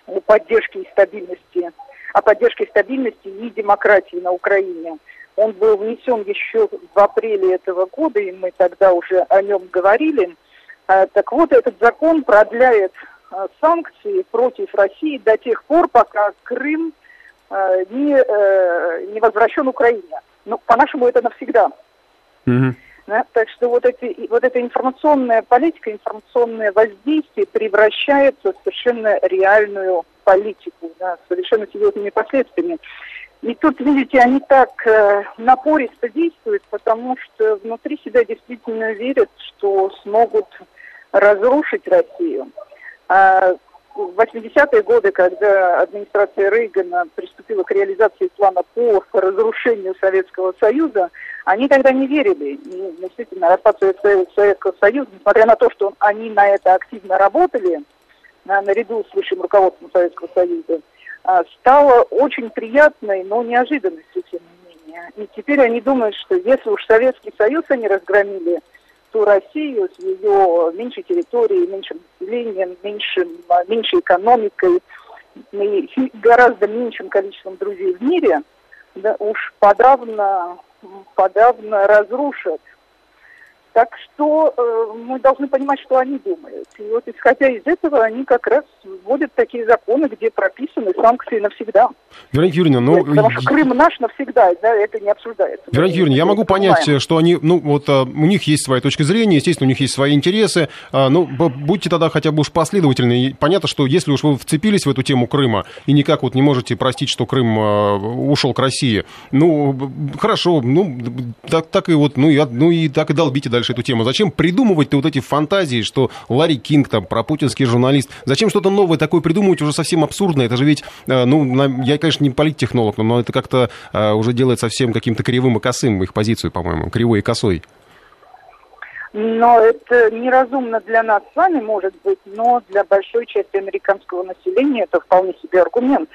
о поддержке и стабильности, о поддержке стабильности и демократии на Украине. Он был внесен еще в апреле этого года, и мы тогда уже о нем говорили. А, так вот, этот закон продляет санкции против России до тех пор, пока Крым а, не, э, не возвращен Украине. Ну, по-нашему, это навсегда. Mm-hmm. Да? Так что вот, эти, вот эта информационная политика, информационное воздействие превращается в совершенно реальную политику, да, с совершенно серьезными последствиями. И тут, видите, они так э, напористо действуют, потому что внутри себя действительно верят, что смогут разрушить Россию. А в 80-е годы, когда администрация Рейгана приступила к реализации плана по разрушению Советского Союза, они тогда не верили. И действительно, распад Советского Союза, несмотря на то, что они на это активно работали, наряду с высшим руководством Советского Союза, а, стало очень приятной, но неожиданностью, тем не менее. И теперь они думают, что если уж Советский Союз они разгромили, ту Россию с ее меньшей территорией, меньшим населением, меньшим, а, меньшей экономикой и гораздо меньшим количеством друзей в мире, да, уж подавно, подавно разрушат так что э, мы должны понимать, что они думают. И вот исходя из этого, они как раз вводят такие законы, где прописаны санкции навсегда. Вероника Юрьевна, ну... Потому что Крым наш навсегда, да, это не обсуждается. Вероника Юрьевна, я могу понять, понимаем. что они, ну вот а, у них есть своя точка зрения, естественно, у них есть свои интересы, а, ну будьте тогда хотя бы уж последовательны. Понятно, что если уж вы вцепились в эту тему Крыма и никак вот не можете простить, что Крым а, ушел к России, ну хорошо, ну так, так и вот, ну и, ну и так и долбите дальше дальше эту тему? Зачем придумывать-то вот эти фантазии, что Ларри Кинг там, про путинский журналист? Зачем что-то новое такое придумывать уже совсем абсурдно? Это же ведь, э, ну, я, конечно, не политтехнолог, но это как-то э, уже делает совсем каким-то кривым и косым их позицию, по-моему, кривой и косой. Но это неразумно для нас с вами, может быть, но для большой части американского населения это вполне себе аргумент.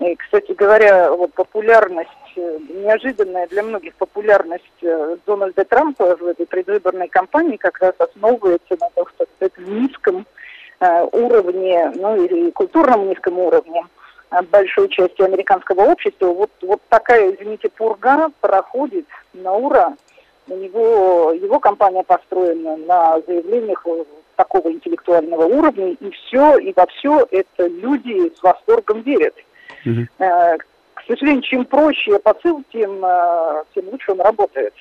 И, кстати говоря, вот популярность Э, неожиданная для многих популярность э, Дональда Трампа в этой предвыборной кампании как раз основывается на том, что этом низком э, уровне, ну или культурном низком уровне большой части американского общества. Вот, вот такая, извините, пурга проходит на ура. У него, его компания построена на заявлениях такого интеллектуального уровня, и все, и во все это люди с восторгом верят. Uh-huh сожалению, чем проще посыл, тем, э, тем лучше он работает.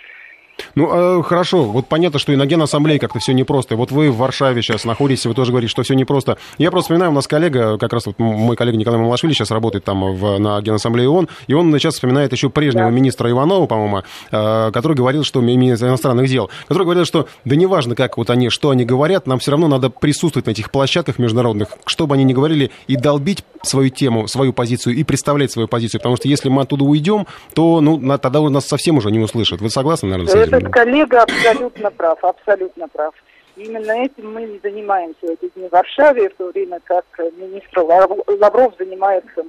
Ну, э, хорошо, вот понятно, что и на Генассамблее как-то все непросто. Вот вы в Варшаве сейчас находитесь, вы тоже говорите, что все непросто. Я просто вспоминаю, у нас коллега, как раз вот мой коллега Николай Малашвили сейчас работает там в, на Генассамблее ООН, и он сейчас вспоминает еще прежнего министра Иванова, по-моему, э, который говорил, что министр иностранных дел, который говорил, что да неважно, как вот они, что они говорят, нам все равно надо присутствовать на этих площадках международных, что бы они ни говорили, и долбить свою тему, свою позицию, и представлять свою позицию, потому что если мы оттуда уйдем, то ну, тогда нас совсем уже не услышат. Вы согласны, наверное, с этим? Этот коллега абсолютно прав, абсолютно прав. Именно этим мы и занимаемся в эти дни в Варшаве, в то время как министр Лавров занимается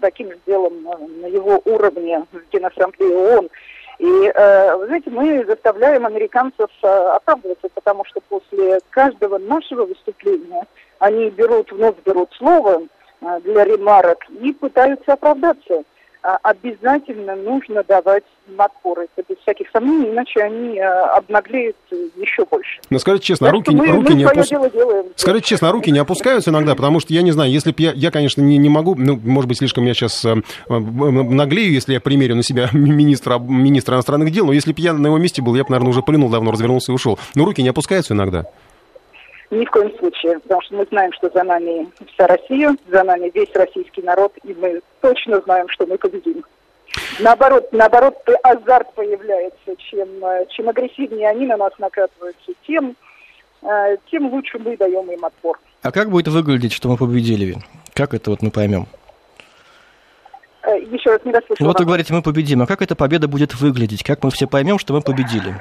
таким же делом на его уровне в Генассамблее ООН. И, э, вы знаете, мы заставляем американцев э, оправдываться, потому что после каждого нашего выступления они берут, вновь берут слово э, для ремарок и пытаются оправдаться. А, обязательно нужно давать отпор. Это без всяких сомнений, иначе они а, обнаглеют еще больше. Но скажите честно, так руки, мы, руки мы не опускаются. Скажите честно, руки не опускаются иногда, потому что я не знаю, если бы я, я, конечно, не, не могу, ну, может быть, слишком я сейчас э, наглею, если я примерю на себя министра, министра иностранных дел, но если бы я на его месте был, я бы, наверное, уже плюнул давно, развернулся и ушел. Но руки не опускаются иногда. Ни в коем случае, потому что мы знаем, что за нами вся Россия, за нами весь российский народ, и мы точно знаем, что мы победим. Наоборот, наоборот, азарт появляется. Чем, чем агрессивнее они на нас накатываются, тем, э, тем лучше мы даем им отпор. А как будет выглядеть, что мы победили? Как это вот мы поймем? Э, еще раз не расслышала. Вот вы говорите, мы победим. А как эта победа будет выглядеть? Как мы все поймем, что мы победили?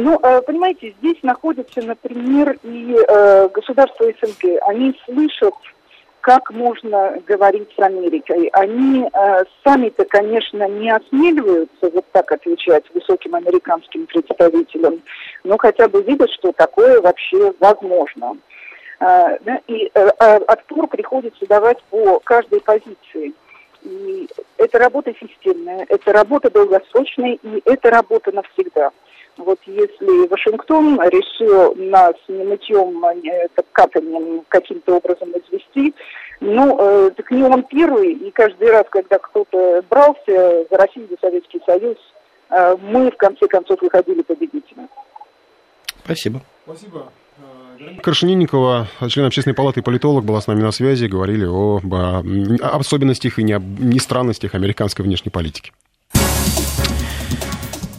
Ну, э, понимаете, здесь находятся, например, и э, государства СНГ. Они слышат, как можно говорить с Америкой? Они э, сами-то, конечно, не осмеливаются вот так отвечать высоким американским представителям, но хотя бы видят, что такое вообще возможно. И э, отпор приходится давать по каждой позиции. И это работа системная, это работа долгосрочная, и это работа навсегда. Вот если Вашингтон решил нас не мытьем, а это катанием каким-то образом извести, ну, э, так не он первый, и каждый раз, когда кто-то брался за Россию, за Советский Союз, э, мы в конце концов выходили победителями. Спасибо. Спасибо. Крашенинникова, член общественной палаты и политолог, была с нами на связи, говорили о, о особенностях и не, не странностях американской внешней политики.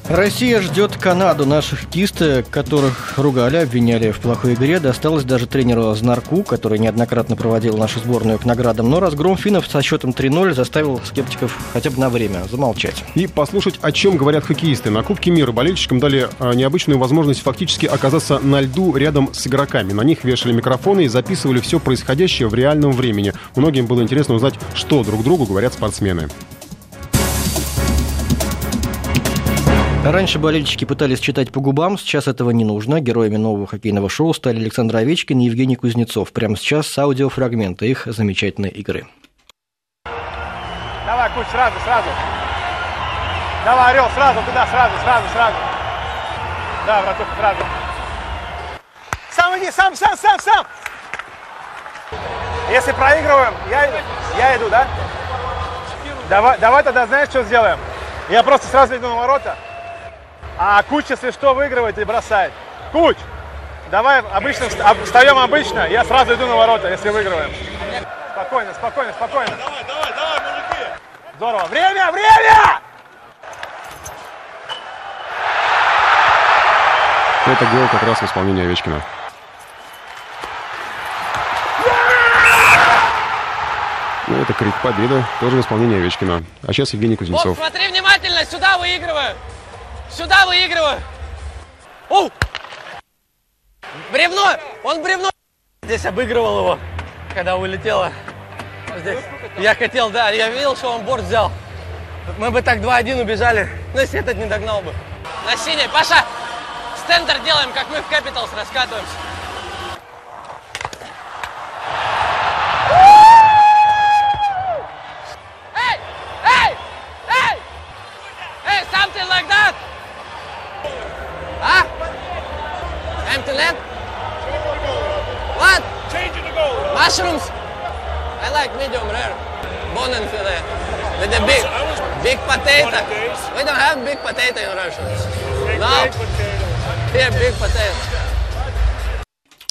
Россия ждет Канаду. Наших кисты, которых ругали, обвиняли в плохой игре, досталось даже тренеру Знарку, который неоднократно проводил нашу сборную к наградам. Но разгром финнов со счетом 3-0 заставил скептиков хотя бы на время замолчать. И послушать, о чем говорят хоккеисты. На Кубке мира болельщикам дали а, необычную возможность фактически оказаться на льду рядом с игроками. На них вешали микрофоны и записывали все происходящее в реальном времени. Многим было интересно узнать, что друг другу говорят спортсмены. Раньше болельщики пытались читать по губам, сейчас этого не нужно. Героями нового хоккейного шоу стали Александр Овечкин и Евгений Кузнецов. Прямо сейчас с аудиофрагмента их замечательной игры. Давай, Куч, сразу, сразу. Давай, Орел, сразу туда, сразу, сразу, сразу. Да, братуха, сразу. Сам иди, сам, сам, сам, сам. Если проигрываем, я, я иду, да? Давай, давай тогда знаешь, что сделаем? Я просто сразу иду на ворота, а Куч, если что, выигрывает и бросает. Куч, давай обычно встаем обычно, я сразу иду на ворота, если выигрываем. Спокойно, спокойно, спокойно. Давай, давай, давай, мужики. Здорово. Время, время! Это гол как раз в исполнении Овечкина. Ну, это крик победы, тоже в исполнении Овечкина. А сейчас Евгений Кузнецов. Вот, смотри внимательно, сюда выигрываю. Сюда выигрываю. О! Бревно! Он бревно! Здесь обыгрывал его, когда улетело. Здесь. Я хотел, да, я видел, что он борт взял. Мы бы так 2-1 убежали, но если этот не догнал бы. На синей. Паша, стендер делаем, как мы в Capitals раскатываемся.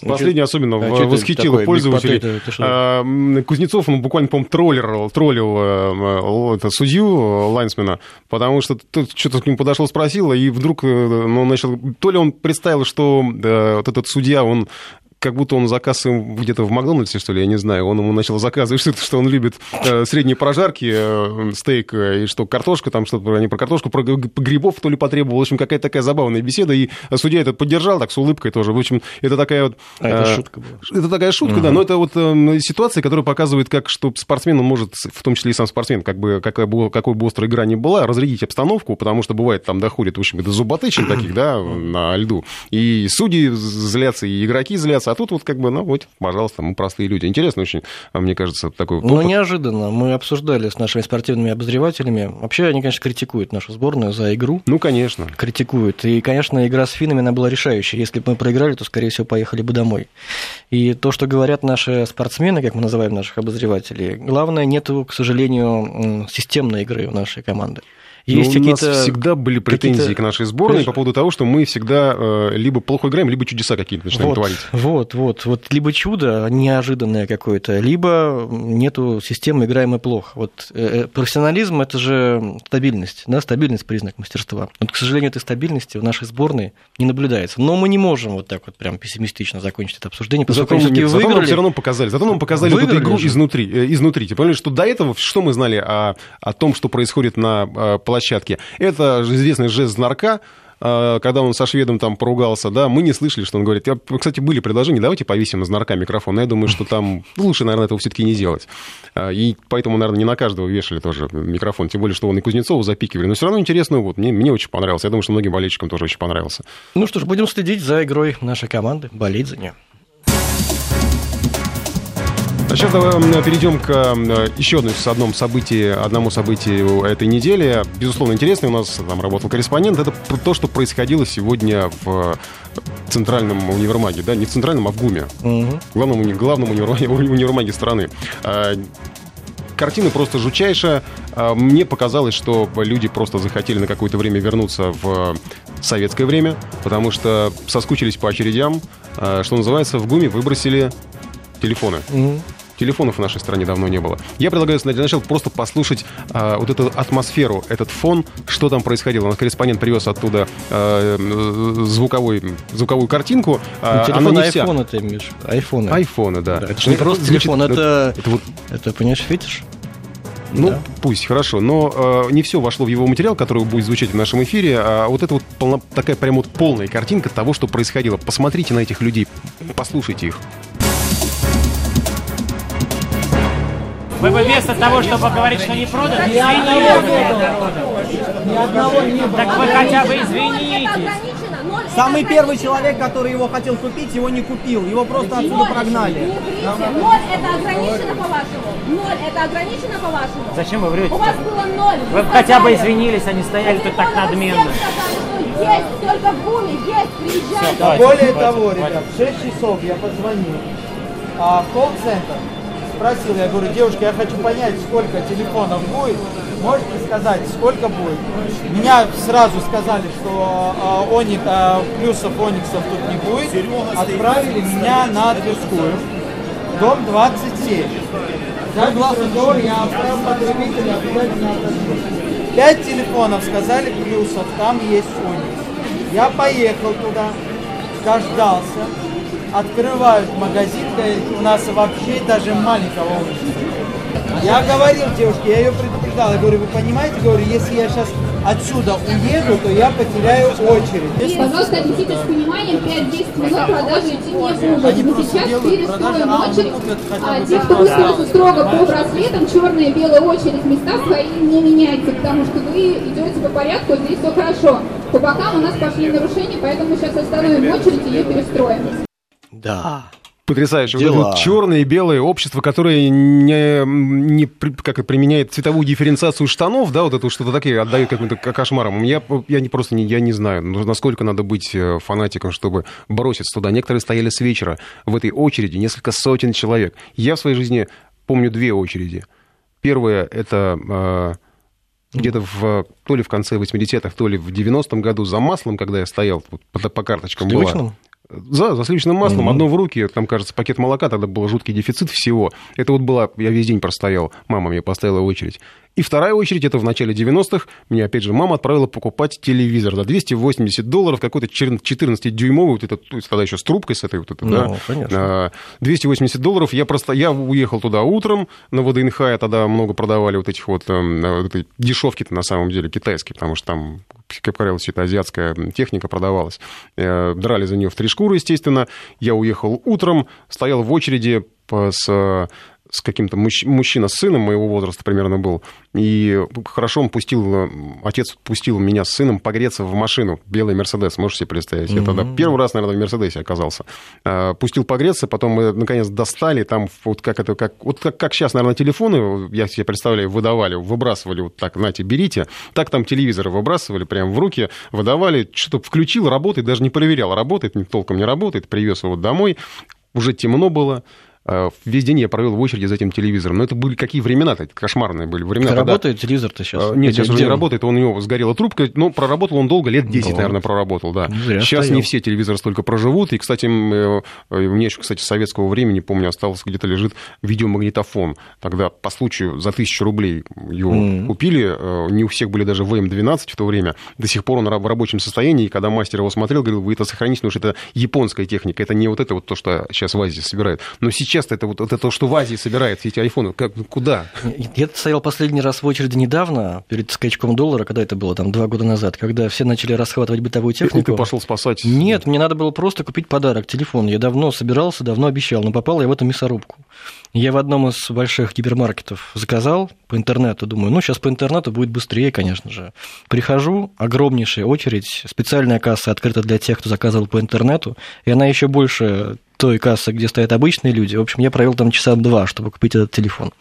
Последнее особенно а восхитило пользователей. А, Кузнецов, он буквально, по-моему, троллил, троллил э, это, судью, лайнсмена, потому что тот что-то к нему подошел, спросил, и вдруг э, ну, он начал... То ли он представил, что да, вот этот судья, он как будто он заказ где-то в Макдональдсе, что ли, я не знаю. Он ему начал заказывать что-то, что он любит э, средние прожарки, э, стейк, э, и что картошка, там что-то, не про картошку, про грибов то ли потребовал. В общем, какая-то такая забавная беседа. И судья это поддержал так с улыбкой тоже. В общем, это такая вот... А это шутка была. Это такая шутка, угу. да, но это вот э, ситуация, которая показывает, как что спортсмен, он может, в том числе и сам спортсмен, как бы, какая бы, какой бы острая игра ни была, разрядить обстановку, потому что бывает там доходит, в общем, до зуботычин таких, да, на льду. И судьи злятся, и игроки злятся, а тут вот как бы, ну вот, пожалуйста, мы простые люди. Интересно очень, а, мне кажется, такой Ну, неожиданно. Мы обсуждали с нашими спортивными обозревателями. Вообще, они, конечно, критикуют нашу сборную за игру. Ну, конечно. Критикуют. И, конечно, игра с финами, она была решающей. Если бы мы проиграли, то, скорее всего, поехали бы домой. И то, что говорят наши спортсмены, как мы называем наших обозревателей, главное, нету, к сожалению, системной игры у нашей команды. Есть у нас всегда были претензии к нашей сборной по поводу того, что мы всегда э, либо плохо играем, либо чудеса какие-то начинаем вот, творить. Вот, вот, вот. Либо чудо неожиданное какое-то, либо нету системы, играем мы плохо. Вот э, э, профессионализм – это же стабильность, да, стабильность – признак мастерства. Вот, к сожалению, этой стабильности в нашей сборной не наблюдается. Но мы не можем вот так вот прям пессимистично закончить это обсуждение, зато, мы, нет, зато нам все равно показали, зато нам показали эту игру изнутри, изнутри. Тем более, что до этого, что мы знали о, о том, что происходит на площадке, площадке. Это известный жест знарка, а, когда он со шведом там поругался, да, мы не слышали, что он говорит. Кстати, были предложения, давайте повесим из нарка микрофон, но я думаю, что там лучше, наверное, этого все-таки не делать. А, и поэтому, наверное, не на каждого вешали тоже микрофон, тем более, что он и Кузнецову запикивали. Но все равно интересно, вот, мне, мне очень понравился. Я думаю, что многим болельщикам тоже очень понравился. Ну что ж, будем следить за игрой нашей команды, болеть за нее. Сейчас давай перейдем к еще одному событию, одному событию этой недели. Безусловно, интересный у нас там работал корреспондент. Это то, что происходило сегодня в центральном универмаге, да, не в центральном, а в ГУМе, угу. главном, главном универмаге, универмаге страны. А, картина просто жучайшая. А, мне показалось, что люди просто захотели на какое-то время вернуться в советское время, потому что соскучились по очередям. А, что называется, в ГУМе выбросили телефоны. Угу. Телефонов в нашей стране давно не было. Я предлагаю для начала просто послушать а, вот эту атмосферу, этот фон, что там происходило. У нас корреспондент привез оттуда а, звуковой, звуковую картинку. А, телефон она не вся. айфона ты имеешь? Айфоны. Айфоны, да. да это же не просто телефон, это, это, вот... это, понимаешь, фетиш? Ну, да. пусть, хорошо. Но э, не все вошло в его материал, который будет звучать в нашем эфире. А вот это вот полно, такая прям вот полная картинка того, что происходило. Посмотрите на этих людей, послушайте их. Вы бы вместо того, чтобы говорить, что не продано, Ни одного не было. Так вы хотя бы извинитесь. Самый первый человек, который его хотел купить, его не купил. Его просто отсюда прогнали. Ноль это ограничено по-вашему. Ноль это ограничено по-вашему. Зачем вы врете? У вас было ноль. Вы хотя бы извинились, они стояли тут так надменно. Есть, только в ГУМе, есть, приезжайте. Более того, ребят, в 6 часов я позвонил а, в колл-центр спросил, я говорю, девушка, я хочу понять, сколько телефонов будет, можете сказать, сколько будет? Меня сразу сказали, что э, оник, э, плюсов ониксов тут не будет, отправили меня на Тверскую, дом 27. Согласно договору я отправил потребителя обязательно Пять телефонов сказали плюсов, там есть оникс. Я поехал туда, дождался, открывают магазин, у нас вообще даже маленького улица. Я говорил девушке, я ее предупреждал, я говорю, вы понимаете, говорю, если я сейчас отсюда уеду, то я потеряю очередь. Пожалуйста, отнесите с пониманием, 5-10 минут продажи идти не будут. Мы сейчас перестроим очередь. А те, кто устроился строго по браслетам, черная и белая очередь, места свои не меняйте, потому что вы идете по порядку, здесь все хорошо. По бокам у нас пошли нарушения, поэтому сейчас остановим очередь и ее перестроим. Да. Потрясающе. Дела. Вот черное и белое общество, которое не, не как применяет цветовую дифференциацию штанов, да, вот это что-то такие отдают каким-то кошмарам. Я, я не просто не, я не знаю, насколько надо быть э, фанатиком, чтобы броситься туда. Некоторые стояли с вечера в этой очереди, несколько сотен человек. Я в своей жизни помню две очереди. Первая — это э, где-то в, то ли в конце 80-х, то ли в 90-м году за маслом, когда я стоял, по, по карточкам было. За, за сливочным маслом, mm-hmm. одно в руки, там, кажется, пакет молока, тогда был жуткий дефицит всего. Это вот была, я весь день простоял, мама мне поставила очередь. И вторая очередь, это в начале 90-х, мне, опять же, мама отправила покупать телевизор за 280 долларов, какой-то 14-дюймовый, вот этот, тогда еще с трубкой с этой вот этой, ну, да? конечно. 280 а, долларов, я просто, я уехал туда утром, на ВДНХ, тогда много продавали вот этих вот, эм, вот этой дешевки-то на самом деле, китайские, потому что там как правило, все это азиатская техника продавалась. Э, драли за нее в три шкуры, естественно. Я уехал утром, стоял в очереди с с каким-то мужч... мужчина с сыном моего возраста примерно был. И хорошо он пустил, отец пустил меня с сыном погреться в машину. Белый Мерседес, можешь себе представить? Mm-hmm. Я тогда первый раз, наверное, в Мерседесе оказался. А, пустил погреться, потом мы, наконец, достали. Там вот как это, как, вот как, как сейчас, наверное, телефоны, я себе представляю, выдавали, выбрасывали вот так, знаете, берите. Так там телевизоры выбрасывали прямо в руки, выдавали. Что-то включил, работает, даже не проверял, работает, толком не работает. Привез его домой. Уже темно было. Э, весь день я провел в очереди за этим телевизором. Но это были какие времена-то? Это кошмарные были времена. Когда... Работает телевизор-то сейчас? Э, нет, сейчас уже не работает. Он у него сгорела трубка. Но проработал он долго, лет 10, да. наверное, проработал, да. Зря сейчас стоял. не все телевизоры столько проживут. И, кстати, э, у меня еще, кстати, советского времени, помню, остался где-то лежит видеомагнитофон. Тогда по случаю за тысячу рублей его mm-hmm. купили. Не у всех были даже ВМ-12 в то время. До сих пор он в рабочем состоянии. И когда мастер его смотрел, говорил, вы это сохраните, потому что это японская техника. Это не вот это вот то, что сейчас в Азии собирают. Но сейчас сейчас это вот это то, что в Азии собирает все эти айфоны? Как, куда? Я стоял последний раз в очереди недавно, перед скачком доллара, когда это было, там, два года назад, когда все начали расхватывать бытовую технику. Ты пошел спасать? Нет, мне надо было просто купить подарок, телефон. Я давно собирался, давно обещал, но попал я в эту мясорубку. Я в одном из больших гипермаркетов заказал по интернету, думаю, ну, сейчас по интернету будет быстрее, конечно же. Прихожу, огромнейшая очередь, специальная касса открыта для тех, кто заказывал по интернету, и она еще больше той кассы, где стоят обычные люди. В общем, я провел там часа два, чтобы купить этот телефон.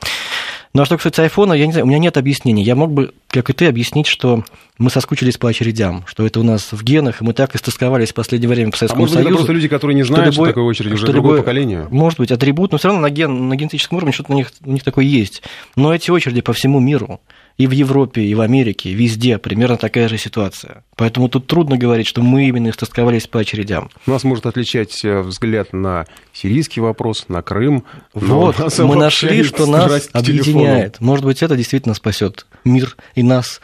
Ну а что касается айфона, я не знаю, у меня нет объяснений. Я мог бы, как и ты, объяснить, что мы соскучились по очередям, что это у нас в генах, и мы так истосковались в последнее время по Советскому а может Союзу. Это просто люди, которые не знают, что, любой, что такое очередь, уже что другое любой, поколение. Может быть, атрибут, но все равно на, ген, на генетическом уровне что-то у них, у них такое есть. Но эти очереди по всему миру и в Европе, и в Америке, везде примерно такая же ситуация. Поэтому тут трудно говорить, что мы именно истосковались по очередям. Нас может отличать э, взгляд на сирийский вопрос, на Крым. Вот, мы нашли, что нас объединяет. Может быть, это действительно спасет мир и нас.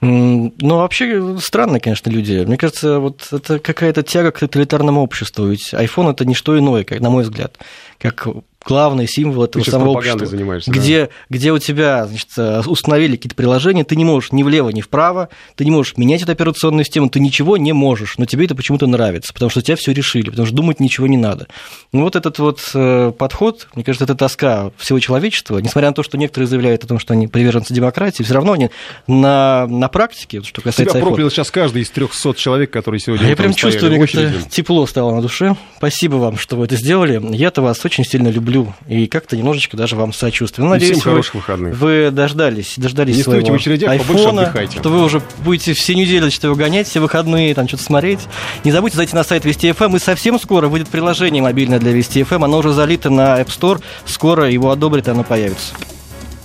Но вообще странно, конечно, люди. Мне кажется, вот это какая-то тяга к тоталитарному обществу. Ведь iPhone это не что иное, как, на мой взгляд, как главный символ этого ты самого общества. Занимаешься, где, да? где у тебя значит, установили какие-то приложения, ты не можешь ни влево, ни вправо, ты не можешь менять эту операционную систему, ты ничего не можешь, но тебе это почему-то нравится, потому что тебя все решили, потому что думать ничего не надо. Ну вот этот вот э, подход, мне кажется, это тоска всего человечества, несмотря на то, что некоторые заявляют о том, что они приверженцы демократии, все равно они на, на практике, что касается Тебя проклял сейчас каждый из 300 человек, которые сегодня Я прям чувствую, мне тепло стало на душе. Спасибо вам, что вы это сделали. Я-то вас очень сильно люблю и как-то немножечко даже вам сочувствую. Ну, надеюсь, всем хороших вы, выходных. Вы дождались, дождались Не своего в очередях, айфона, что вы уже будете все недели что-то гонять, все выходные, там что-то смотреть. Не забудьте зайти на сайт Вести ФМ, и совсем скоро выйдет приложение мобильное для Вести ФМ. Оно уже залито на App Store, скоро его одобрят, и оно появится.